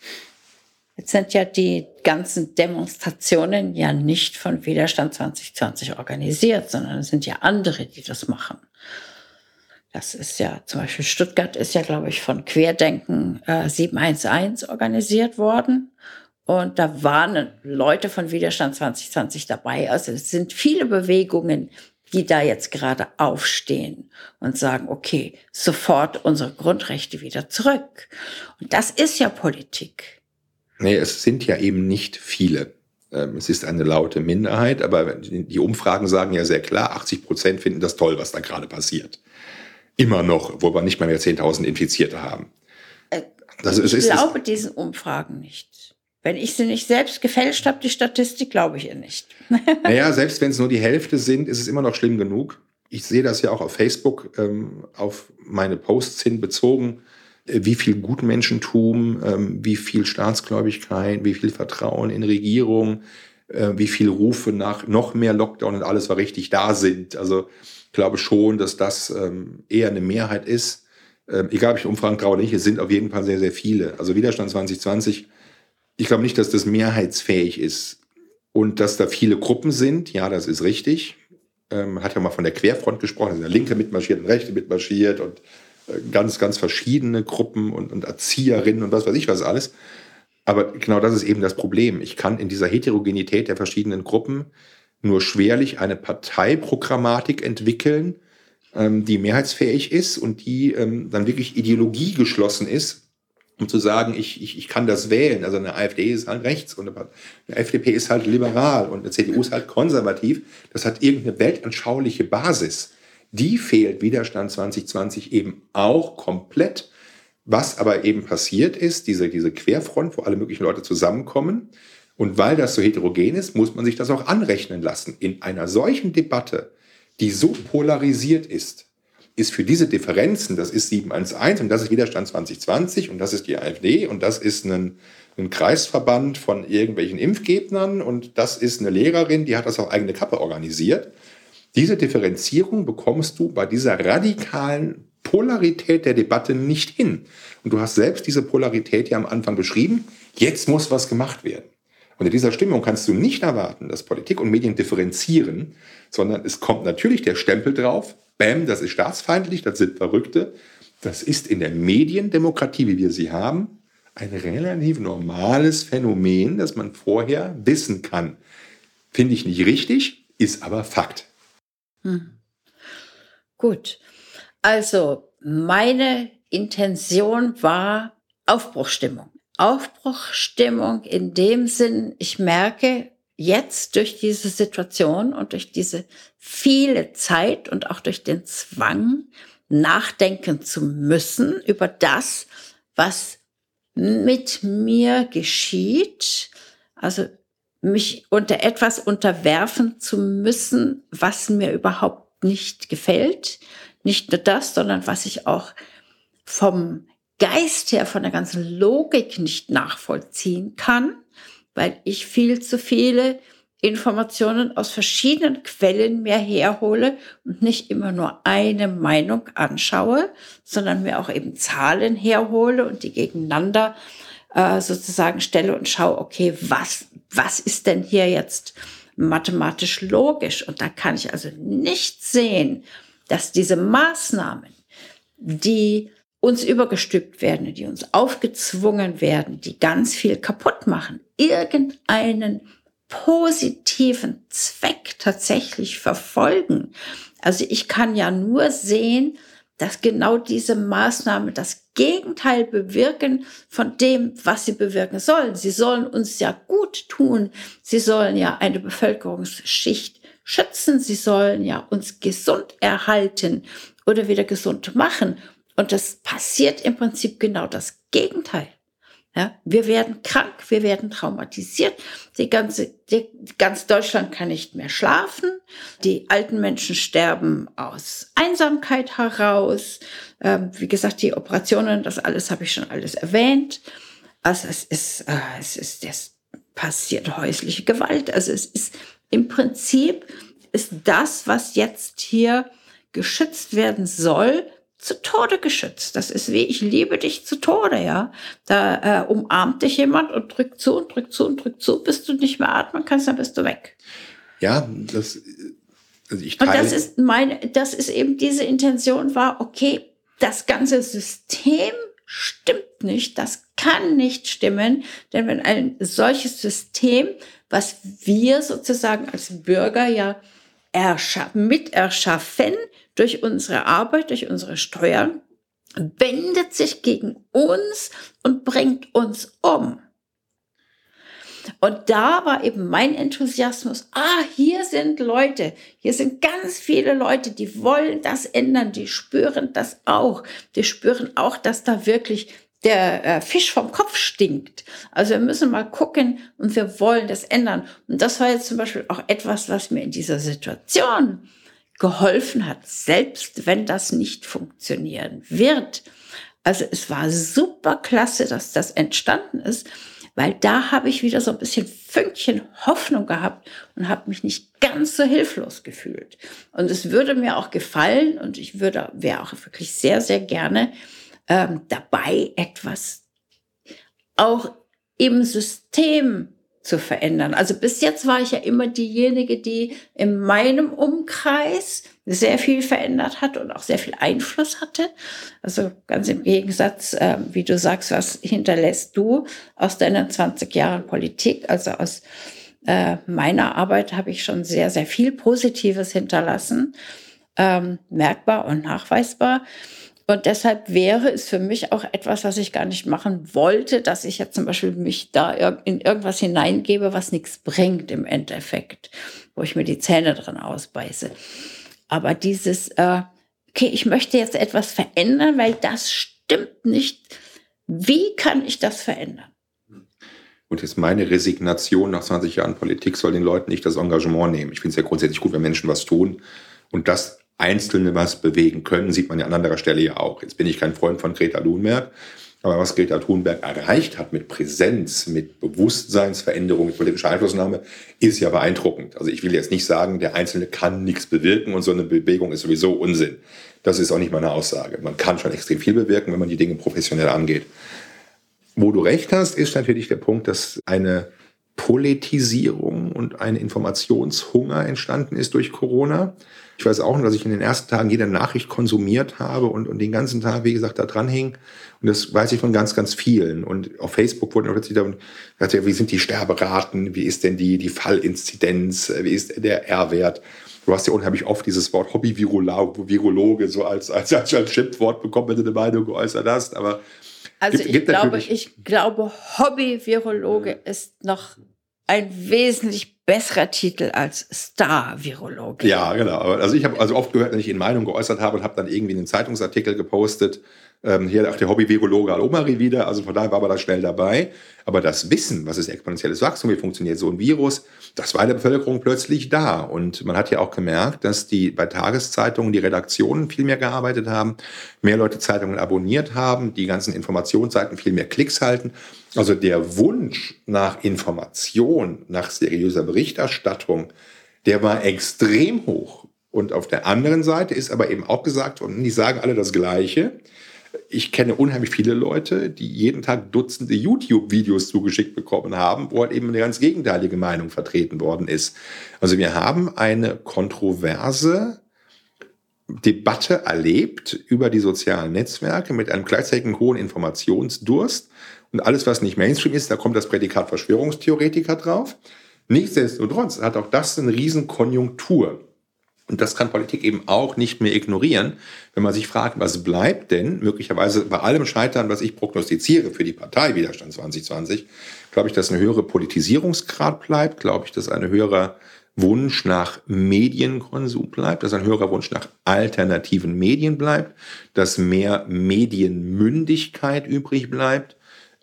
Jetzt sind ja die ganzen Demonstrationen ja nicht von Widerstand 2020 organisiert, sondern es sind ja andere, die das machen. Das ist ja zum Beispiel Stuttgart ist ja, glaube ich, von Querdenken äh, 711 organisiert worden. Und da waren Leute von Widerstand 2020 dabei. Also es sind viele Bewegungen, die da jetzt gerade aufstehen und sagen, okay, sofort unsere Grundrechte wieder zurück. Und das ist ja Politik. Nee, es sind ja eben nicht viele. Ähm, es ist eine laute Minderheit, aber die Umfragen sagen ja sehr klar, 80 Prozent finden das toll, was da gerade passiert. Immer noch, wo wir nicht mal mehr 10.000 Infizierte haben. Äh, Das ist, ich ist, glaube diesen Umfragen nicht. Wenn ich sie nicht selbst gefälscht habe, die Statistik, glaube ich ihr nicht. naja, selbst wenn es nur die Hälfte sind, ist es immer noch schlimm genug. Ich sehe das ja auch auf Facebook ähm, auf meine Posts hin bezogen, wie viel Gutmenschentum, ähm, wie viel Staatsgläubigkeit, wie viel Vertrauen in Regierung, äh, wie viel Rufe nach noch mehr Lockdown und alles war richtig da sind. Also ich glaube schon, dass das ähm, eher eine Mehrheit ist. Ähm, egal, ob ich Umfragen traue oder nicht, es sind auf jeden Fall sehr, sehr viele. Also Widerstand 2020, ich glaube nicht, dass das mehrheitsfähig ist. Und dass da viele Gruppen sind, ja, das ist richtig. Man hat ja mal von der Querfront gesprochen, also der Linke mitmarschiert und Rechte mitmarschiert und äh, ganz, ganz verschiedene Gruppen und, und Erzieherinnen und was weiß ich was alles. Aber genau das ist eben das Problem. Ich kann in dieser Heterogenität der verschiedenen Gruppen nur schwerlich eine Parteiprogrammatik entwickeln, ähm, die mehrheitsfähig ist und die ähm, dann wirklich ideologiegeschlossen ist, um zu sagen, ich, ich, ich kann das wählen. Also eine AfD ist halt rechts und eine FDP ist halt liberal und eine CDU ist halt konservativ. Das hat irgendeine weltanschauliche Basis. Die fehlt Widerstand 2020 eben auch komplett. Was aber eben passiert ist, diese, diese Querfront, wo alle möglichen Leute zusammenkommen. Und weil das so heterogen ist, muss man sich das auch anrechnen lassen. In einer solchen Debatte, die so polarisiert ist, ist für diese Differenzen, das ist 711 und das ist Widerstand 2020 und das ist die AfD und das ist ein, ein Kreisverband von irgendwelchen Impfgegnern und das ist eine Lehrerin, die hat das auf eigene Kappe organisiert. Diese Differenzierung bekommst du bei dieser radikalen Polarität der Debatte nicht hin. Und du hast selbst diese Polarität ja am Anfang beschrieben. Jetzt muss was gemacht werden. Und in dieser Stimmung kannst du nicht erwarten, dass Politik und Medien differenzieren, sondern es kommt natürlich der Stempel drauf. Bäm, das ist staatsfeindlich, das sind Verrückte. Das ist in der Mediendemokratie, wie wir sie haben, ein relativ normales Phänomen, das man vorher wissen kann. Finde ich nicht richtig, ist aber Fakt. Hm. Gut. Also, meine Intention war Aufbruchstimmung. Aufbruchstimmung in dem Sinn, ich merke jetzt durch diese Situation und durch diese viele Zeit und auch durch den Zwang, nachdenken zu müssen über das, was mit mir geschieht. Also mich unter etwas unterwerfen zu müssen, was mir überhaupt nicht gefällt. Nicht nur das, sondern was ich auch vom Geist her, von der ganzen Logik nicht nachvollziehen kann, weil ich viel zu viele Informationen aus verschiedenen Quellen mir herhole und nicht immer nur eine Meinung anschaue, sondern mir auch eben Zahlen herhole und die gegeneinander äh, sozusagen stelle und schaue, okay, was was ist denn hier jetzt mathematisch logisch? Und da kann ich also nicht sehen, dass diese Maßnahmen, die uns übergestülpt werden, die uns aufgezwungen werden, die ganz viel kaputt machen, irgendeinen positiven Zweck tatsächlich verfolgen. Also ich kann ja nur sehen, dass genau diese Maßnahmen das Gegenteil bewirken von dem, was sie bewirken sollen. Sie sollen uns ja gut tun. Sie sollen ja eine Bevölkerungsschicht schützen. Sie sollen ja uns gesund erhalten oder wieder gesund machen. Und das passiert im Prinzip genau das Gegenteil. Ja, wir werden krank, wir werden traumatisiert. Die ganze, die, ganz Deutschland kann nicht mehr schlafen. Die alten Menschen sterben aus Einsamkeit heraus. Ähm, wie gesagt, die Operationen, das alles habe ich schon alles erwähnt. Also es ist, äh, es ist, es passiert häusliche Gewalt. Also es ist im Prinzip ist das, was jetzt hier geschützt werden soll, zu Tode geschützt. Das ist wie, ich liebe dich zu Tode, ja. Da äh, umarmt dich jemand und drückt zu und drückt zu und drückt zu, bis du nicht mehr atmen kannst, dann bist du weg. Ja, das, also ich teile. Und das ist meine, das ist eben diese Intention war, okay, das ganze System stimmt nicht, das kann nicht stimmen, denn wenn ein solches System, was wir sozusagen als Bürger ja miterschaffen, durch unsere Arbeit, durch unsere Steuern, wendet sich gegen uns und bringt uns um. Und da war eben mein Enthusiasmus, ah, hier sind Leute, hier sind ganz viele Leute, die wollen das ändern, die spüren das auch. Die spüren auch, dass da wirklich der äh, Fisch vom Kopf stinkt. Also wir müssen mal gucken und wir wollen das ändern. Und das war jetzt zum Beispiel auch etwas, was mir in dieser Situation geholfen hat, selbst wenn das nicht funktionieren wird. Also es war super klasse, dass das entstanden ist, weil da habe ich wieder so ein bisschen Fünkchen Hoffnung gehabt und habe mich nicht ganz so hilflos gefühlt. Und es würde mir auch gefallen und ich würde, wäre auch wirklich sehr, sehr gerne ähm, dabei, etwas auch im System zu verändern. Also bis jetzt war ich ja immer diejenige, die in meinem Umkreis sehr viel verändert hat und auch sehr viel Einfluss hatte. Also ganz im Gegensatz, äh, wie du sagst, was hinterlässt du aus deinen 20 Jahren Politik? Also aus äh, meiner Arbeit habe ich schon sehr, sehr viel Positives hinterlassen, ähm, merkbar und nachweisbar. Und deshalb wäre es für mich auch etwas, was ich gar nicht machen wollte, dass ich jetzt zum Beispiel mich da in irgendwas hineingebe, was nichts bringt im Endeffekt, wo ich mir die Zähne dran ausbeiße. Aber dieses, äh, okay, ich möchte jetzt etwas verändern, weil das stimmt nicht. Wie kann ich das verändern? Und jetzt meine Resignation nach 20 Jahren Politik soll den Leuten nicht das Engagement nehmen. Ich finde es ja grundsätzlich gut, wenn Menschen was tun. Und das Einzelne was bewegen können, sieht man ja an anderer Stelle ja auch. Jetzt bin ich kein Freund von Greta Thunberg, aber was Greta Thunberg erreicht hat mit Präsenz, mit Bewusstseinsveränderung, mit politischer Einflussnahme, ist ja beeindruckend. Also ich will jetzt nicht sagen, der Einzelne kann nichts bewirken und so eine Bewegung ist sowieso Unsinn. Das ist auch nicht meine Aussage. Man kann schon extrem viel bewirken, wenn man die Dinge professionell angeht. Wo du recht hast, ist natürlich der Punkt, dass eine Politisierung und ein Informationshunger entstanden ist durch Corona. Ich weiß auch dass ich in den ersten Tagen jede Nachricht konsumiert habe und, und den ganzen Tag, wie gesagt, da dran hing. Und das weiß ich von ganz, ganz vielen. Und auf Facebook wurden plötzlich da wie sind die Sterberaten? Wie ist denn die, die Fallinzidenz? Wie ist der R-Wert? Du hast ja unheimlich oft dieses Wort Hobby-Virologe so als, als, als, als Schimpfwort bekommen, wenn du eine Meinung geäußert hast. Aber also gibt, ich, gibt glaube, ich glaube, Hobby-Virologe ist noch ein wesentlich besserer Titel als Star-Virologe. Ja, genau. Also ich habe also oft gehört, wenn ich in Meinung geäußert habe und habe dann irgendwie einen Zeitungsartikel gepostet, ähm, hier auch der Hobby-Virologe Alomari wieder, also von daher war man da schnell dabei. Aber das Wissen, was ist exponentielles Wachstum, wie funktioniert so ein Virus, das war in der Bevölkerung plötzlich da. Und man hat ja auch gemerkt, dass die bei Tageszeitungen die Redaktionen viel mehr gearbeitet haben, mehr Leute Zeitungen abonniert haben, die ganzen Informationsseiten viel mehr Klicks halten. Also der Wunsch nach Information, nach seriöser Berichterstattung, der war extrem hoch. Und auf der anderen Seite ist aber eben auch gesagt worden, die sagen alle das Gleiche. Ich kenne unheimlich viele Leute, die jeden Tag Dutzende YouTube-Videos zugeschickt bekommen haben, wo halt eben eine ganz gegenteilige Meinung vertreten worden ist. Also wir haben eine kontroverse Debatte erlebt über die sozialen Netzwerke mit einem gleichzeitigen hohen Informationsdurst und alles, was nicht Mainstream ist, da kommt das Prädikat Verschwörungstheoretiker drauf. Nichtsdestotrotz hat auch das eine Riesenkonjunktur. Und das kann Politik eben auch nicht mehr ignorieren, wenn man sich fragt, was bleibt denn möglicherweise bei allem Scheitern, was ich prognostiziere für die Partei Widerstand 2020, glaube ich, dass ein höherer Politisierungsgrad bleibt, glaube ich, dass ein höherer Wunsch nach Medienkonsum bleibt, dass ein höherer Wunsch nach alternativen Medien bleibt, dass mehr Medienmündigkeit übrig bleibt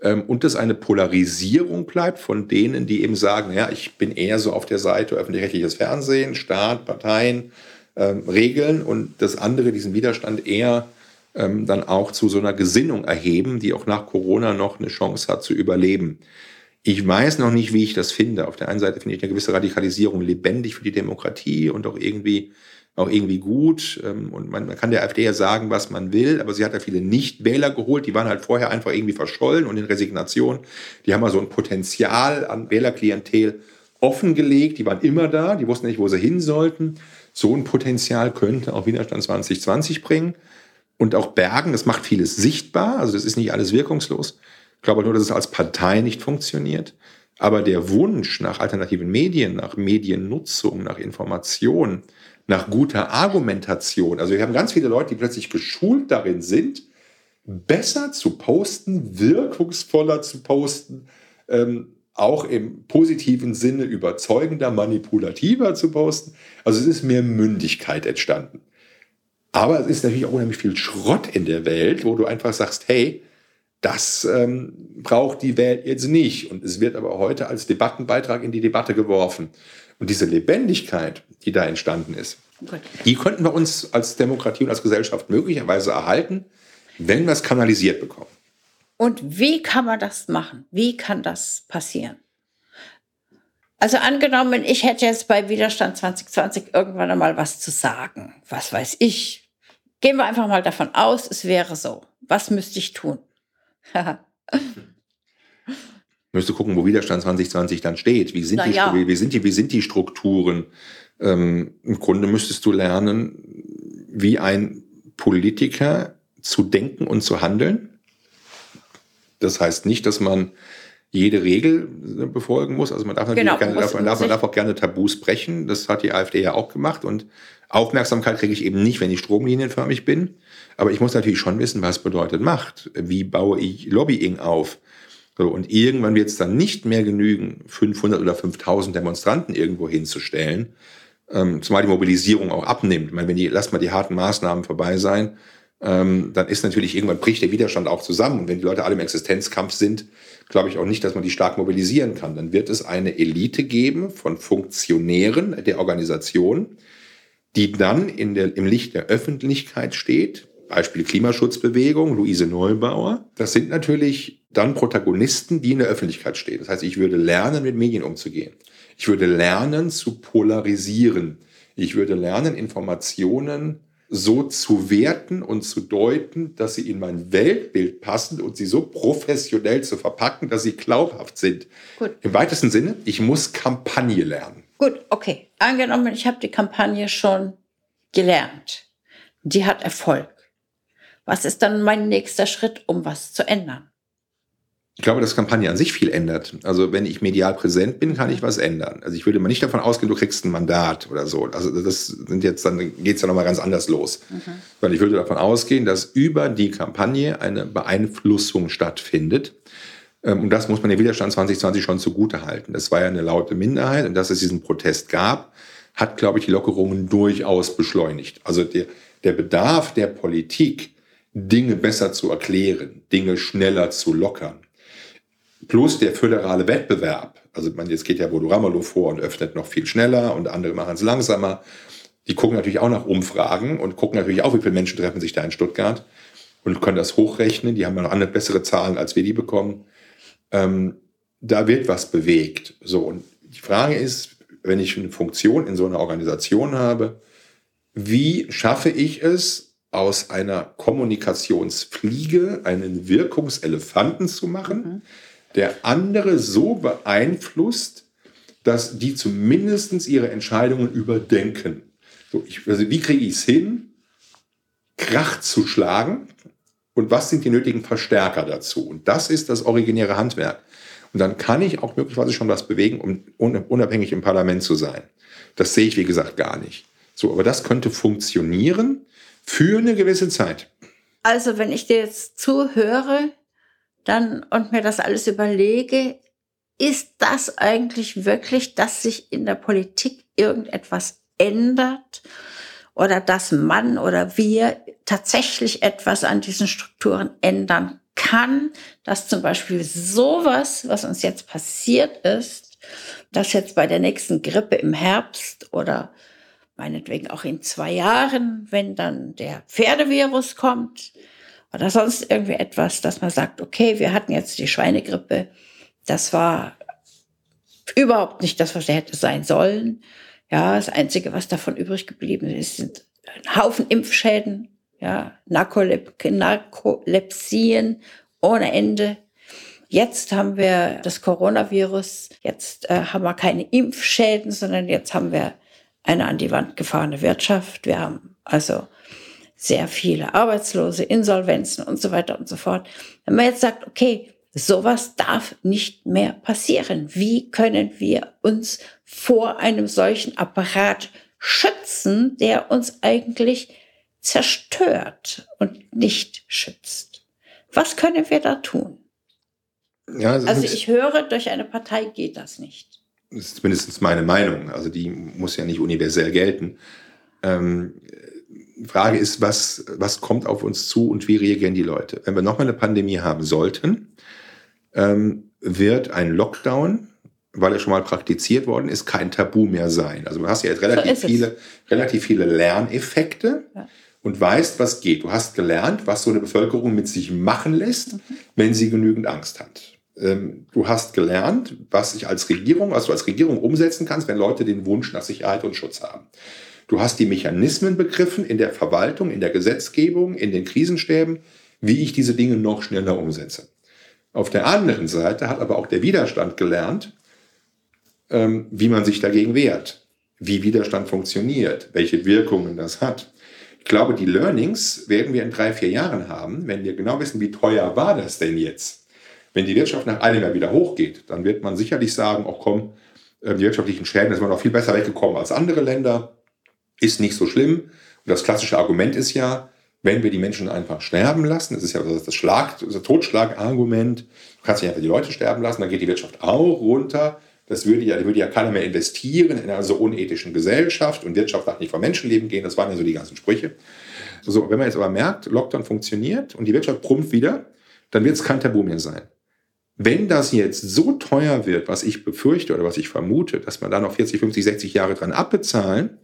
ähm, und dass eine Polarisierung bleibt von denen, die eben sagen, ja, ich bin eher so auf der Seite öffentlich-rechtliches Fernsehen, Staat, Parteien, ähm, Regeln und das andere diesen Widerstand eher ähm, dann auch zu so einer Gesinnung erheben, die auch nach Corona noch eine Chance hat zu überleben. Ich weiß noch nicht, wie ich das finde. Auf der einen Seite finde ich eine gewisse Radikalisierung lebendig für die Demokratie und auch irgendwie auch irgendwie gut. Ähm, und man, man kann der AfD ja sagen, was man will, aber sie hat ja viele Nicht-Wähler geholt, die waren halt vorher einfach irgendwie verschollen und in Resignation. Die haben also ein Potenzial an Wählerklientel offengelegt, die waren immer da, die wussten nicht, wo sie hin sollten. So ein Potenzial könnte auch Widerstand 2020 bringen und auch bergen. Das macht vieles sichtbar, also das ist nicht alles wirkungslos. Ich glaube nur, dass es als Partei nicht funktioniert. Aber der Wunsch nach alternativen Medien, nach Mediennutzung, nach Information, nach guter Argumentation. Also wir haben ganz viele Leute, die plötzlich geschult darin sind, besser zu posten, wirkungsvoller zu posten, ähm, auch im positiven Sinne überzeugender, manipulativer zu posten. Also es ist mehr Mündigkeit entstanden. Aber es ist natürlich auch unheimlich viel Schrott in der Welt, wo du einfach sagst, hey, Das ähm, braucht die Welt jetzt nicht. Und es wird aber heute als Debattenbeitrag in die Debatte geworfen. Und diese Lebendigkeit, die da entstanden ist, okay. die könnten wir uns als Demokratie und als Gesellschaft möglicherweise erhalten, wenn wir es kanalisiert bekommen. Und wie kann man das machen? Wie kann das passieren? Also angenommen, ich hätte jetzt bei Widerstand 2020 irgendwann einmal was zu sagen. Was weiß ich? Gehen wir einfach mal davon aus, es wäre so. Was müsste ich tun? Müsste gucken, wo Widerstand 2020 dann steht. Wie sind, die, ja. wie, wie, sind, die, wie sind die Strukturen? Ähm, Im Grunde müsstest du lernen, wie ein Politiker zu denken und zu handeln. Das heißt nicht, dass man jede Regel befolgen muss. Also man darf natürlich genau, gerne, darf, man, darf, man darf auch gerne Tabus brechen. Das hat die AfD ja auch gemacht. Und Aufmerksamkeit kriege ich eben nicht, wenn ich stromlinienförmig bin. Aber ich muss natürlich schon wissen, was bedeutet Macht. Wie baue ich Lobbying auf? So, und irgendwann wird es dann nicht mehr genügen, 500 oder 5000 Demonstranten irgendwo hinzustellen, ähm, zumal die Mobilisierung auch abnimmt. Ich meine, wenn die, lasst mal die harten Maßnahmen vorbei sein, ähm, dann ist natürlich irgendwann bricht der Widerstand auch zusammen. Und wenn die Leute alle im Existenzkampf sind, glaube ich auch nicht, dass man die stark mobilisieren kann. Dann wird es eine Elite geben von Funktionären der Organisation, die dann in der, im Licht der Öffentlichkeit steht. Beispiel Klimaschutzbewegung, Luise Neubauer. Das sind natürlich dann Protagonisten, die in der Öffentlichkeit stehen. Das heißt, ich würde lernen, mit Medien umzugehen. Ich würde lernen, zu polarisieren. Ich würde lernen, Informationen so zu werten und zu deuten, dass sie in mein Weltbild passen und sie so professionell zu verpacken, dass sie glaubhaft sind. Gut. Im weitesten Sinne, ich muss Kampagne lernen. Gut, okay. Angenommen, ich habe die Kampagne schon gelernt. Die hat Erfolg. Was ist dann mein nächster Schritt, um was zu ändern? Ich glaube, dass Kampagne an sich viel ändert. Also wenn ich medial präsent bin, kann ich was ändern. Also ich würde mal nicht davon ausgehen, du kriegst ein Mandat oder so. Also das sind jetzt dann geht's ja nochmal ganz anders los. Mhm. Weil ich würde davon ausgehen, dass über die Kampagne eine Beeinflussung stattfindet. Ähm, und das muss man dem Widerstand 2020 schon zugute halten. Das war ja eine laute Minderheit und dass es diesen Protest gab, hat, glaube ich, die Lockerungen durchaus beschleunigt. Also der, der Bedarf der Politik, Dinge besser zu erklären, Dinge schneller zu lockern, plus der föderale Wettbewerb. Also man, jetzt geht ja Bodo Ramelow vor und öffnet noch viel schneller und andere machen es langsamer. Die gucken natürlich auch nach Umfragen und gucken natürlich auch, wie viele Menschen treffen sich da in Stuttgart und können das hochrechnen. Die haben ja noch andere bessere Zahlen, als wir die bekommen. Ähm, da wird was bewegt. So, und die Frage ist, wenn ich eine Funktion in so einer Organisation habe, wie schaffe ich es, aus einer Kommunikationsfliege einen Wirkungselefanten zu machen, mhm der andere so beeinflusst, dass die zumindest ihre Entscheidungen überdenken. So, ich, also wie kriege ich es hin, Krach zu schlagen und was sind die nötigen Verstärker dazu? Und das ist das originäre Handwerk. Und dann kann ich auch möglicherweise schon was bewegen, um unabhängig im Parlament zu sein. Das sehe ich, wie gesagt, gar nicht. So, aber das könnte funktionieren für eine gewisse Zeit. Also, wenn ich dir jetzt zuhöre, dann und mir das alles überlege, ist das eigentlich wirklich, dass sich in der Politik irgendetwas ändert oder dass man oder wir tatsächlich etwas an diesen Strukturen ändern kann, dass zum Beispiel sowas, was uns jetzt passiert ist, dass jetzt bei der nächsten Grippe im Herbst oder meinetwegen auch in zwei Jahren, wenn dann der Pferdevirus kommt, oder sonst irgendwie etwas, dass man sagt, okay, wir hatten jetzt die Schweinegrippe, das war überhaupt nicht das, was er hätte sein sollen. Ja, das Einzige, was davon übrig geblieben ist, sind ein Haufen Impfschäden, ja, Narkolep Narkolepsien ohne Ende. Jetzt haben wir das Coronavirus, jetzt äh, haben wir keine Impfschäden, sondern jetzt haben wir eine an die Wand gefahrene Wirtschaft. Wir haben also sehr viele Arbeitslose, Insolvenzen und so weiter und so fort. Wenn man jetzt sagt, okay, sowas darf nicht mehr passieren. Wie können wir uns vor einem solchen Apparat schützen, der uns eigentlich zerstört und nicht schützt? Was können wir da tun? Ja, also, ich höre, durch eine Partei geht das nicht. Das ist zumindest meine Meinung. Also die muss ja nicht universell gelten. Ähm, Frage ist, was, was kommt auf uns zu und wie reagieren die Leute? Wenn wir nochmal eine Pandemie haben sollten, ähm, wird ein Lockdown, weil er schon mal praktiziert worden ist, kein Tabu mehr sein. Also du hast ja jetzt relativ, so viele, relativ viele Lerneffekte. Ja und weißt, was geht. Du hast gelernt, was so eine Bevölkerung mit sich machen lässt, wenn sie genügend Angst hat. Ähm, du hast gelernt, was ich als Regierung, was du als Regierung umsetzen kannst, wenn Leute den Wunsch nach Sicherheit und Schutz haben. Du hast die Mechanismen begriffen in der Verwaltung, in der Gesetzgebung, in den Krisenstäben, wie ich diese Dinge noch schneller umsetze. Auf der anderen Seite hat aber auch der Widerstand gelernt, ähm, wie man sich dagegen wehrt, wie Widerstand funktioniert, welche Wirkungen das hat. Ich glaube, die Learnings werden wir in drei, vier Jahren haben, wenn wir genau wissen, wie teuer war das denn jetzt. Wenn die Wirtschaft nach einem Jahr wieder hochgeht, dann wird man sicherlich sagen, auch komm, äh, die wirtschaftlichen Schäden, sind noch viel besser weggekommen als andere Länder, ist nicht so schlimm. Und das klassische Argument ist ja, wenn wir die Menschen einfach sterben lassen, das ist ja das, Schlag, das Totschlagargument, du kannst nicht einfach die Leute sterben lassen, dann geht die Wirtschaft auch runter. Das würde ja, würde ja keiner mehr investieren in einer so unethischen Gesellschaft und Wirtschaft darf nicht vom Menschenleben gehen. Das waren ja so die ganzen Sprüche. So, wenn man jetzt aber merkt, Lockdown funktioniert und die Wirtschaft brummt wieder, dann wird es kein Tabu mehr sein. Wenn das jetzt so teuer wird, was ich befürchte oder was ich vermute, dass man da noch 40, 50, 60 Jahre dran abbezahlen,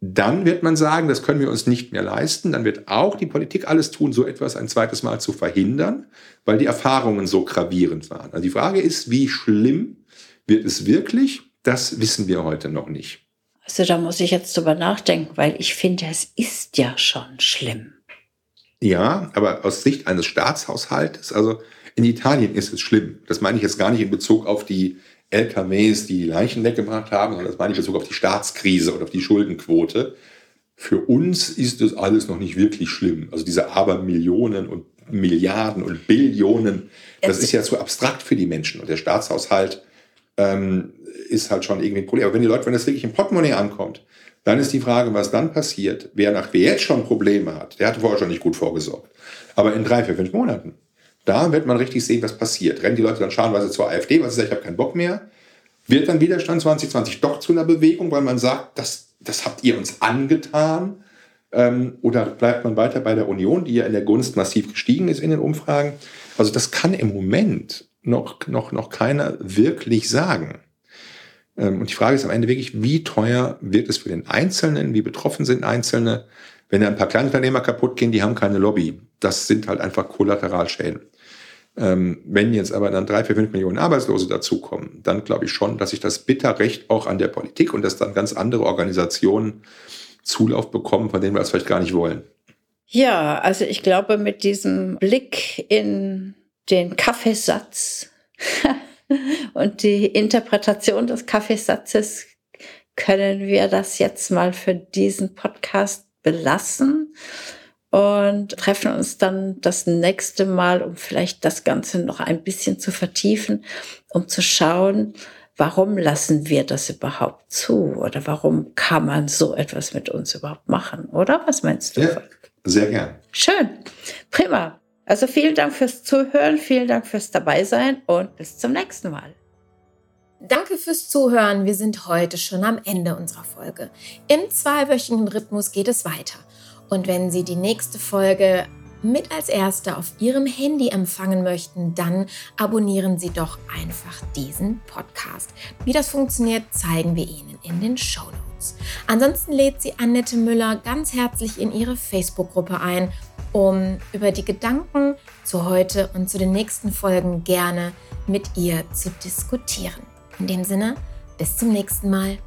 dann wird man sagen, das können wir uns nicht mehr leisten. Dann wird auch die Politik alles tun, so etwas ein zweites Mal zu verhindern, weil die Erfahrungen so gravierend waren. Also die Frage ist, wie schlimm wird es wirklich? Das wissen wir heute noch nicht. Also da muss ich jetzt drüber nachdenken, weil ich finde, es ist ja schon schlimm. Ja, aber aus Sicht eines Staatshaushaltes, also in Italien ist es schlimm. Das meine ich jetzt gar nicht in Bezug auf die LKWs, die die Leichen weggebracht haben, sondern das meine ich in Bezug auf die Staatskrise und auf die Schuldenquote. Für uns ist das alles noch nicht wirklich schlimm. Also diese Abermillionen und Milliarden und Billionen, das ist ja zu abstrakt für die Menschen. Und der Staatshaushalt ähm, ist halt schon irgendwie ein Problem. Aber wenn die Leute, wenn das wirklich im Portemonnaie ankommt, dann ist die Frage, was dann passiert. Wer nach wer jetzt schon Probleme hat, der hatte vorher schon nicht gut vorgesorgt. Aber in drei, vier, fünf Monaten, da wird man richtig sehen, was passiert. Rennen die Leute dann scharenweise zur AfD, weil sie sagen, ich habe keinen Bock mehr. Wird dann Widerstand 2020 doch zu einer Bewegung, weil man sagt, das, das habt ihr uns angetan? Ähm, oder bleibt man weiter bei der Union, die ja in der Gunst massiv gestiegen ist in den Umfragen? Also das kann im Moment noch, noch, noch keiner wirklich sagen. Ähm, und die Frage ist am Ende wirklich, wie teuer wird es für den Einzelnen, wie betroffen sind Einzelne? Wenn da ein paar Kleinunternehmer kaputt gehen, die haben keine Lobby. Das sind halt einfach Kollateralschäden. Ähm, wenn jetzt aber dann drei, vier, fünf Millionen Arbeitslose dazukommen, dann glaube ich schon, dass sich das bitter recht auch an der Politik und dass dann ganz andere Organisationen Zulauf bekommen, von denen wir das vielleicht gar nicht wollen. Ja, also ich glaube, mit diesem Blick in den Kaffeesatz und die Interpretation des Kaffeesatzes können wir das jetzt mal für diesen Podcast belassen und treffen uns dann das nächste Mal, um vielleicht das Ganze noch ein bisschen zu vertiefen, um zu schauen, warum lassen wir das überhaupt zu oder warum kann man so etwas mit uns überhaupt machen, oder? Was meinst du? Ja, sehr gern. Schön. Prima. Also vielen Dank fürs Zuhören, vielen Dank fürs Dabeisein und bis zum nächsten Mal. Danke fürs Zuhören. Wir sind heute schon am Ende unserer Folge. Im zweiwöchigen Rhythmus geht es weiter. Und wenn Sie die nächste Folge mit als erste auf Ihrem Handy empfangen möchten, dann abonnieren Sie doch einfach diesen Podcast. Wie das funktioniert, zeigen wir Ihnen in den Show Notes. Ansonsten lädt sie Annette Müller ganz herzlich in ihre Facebook-Gruppe ein um über die Gedanken zu heute und zu den nächsten Folgen gerne mit ihr zu diskutieren. In dem Sinne, bis zum nächsten Mal.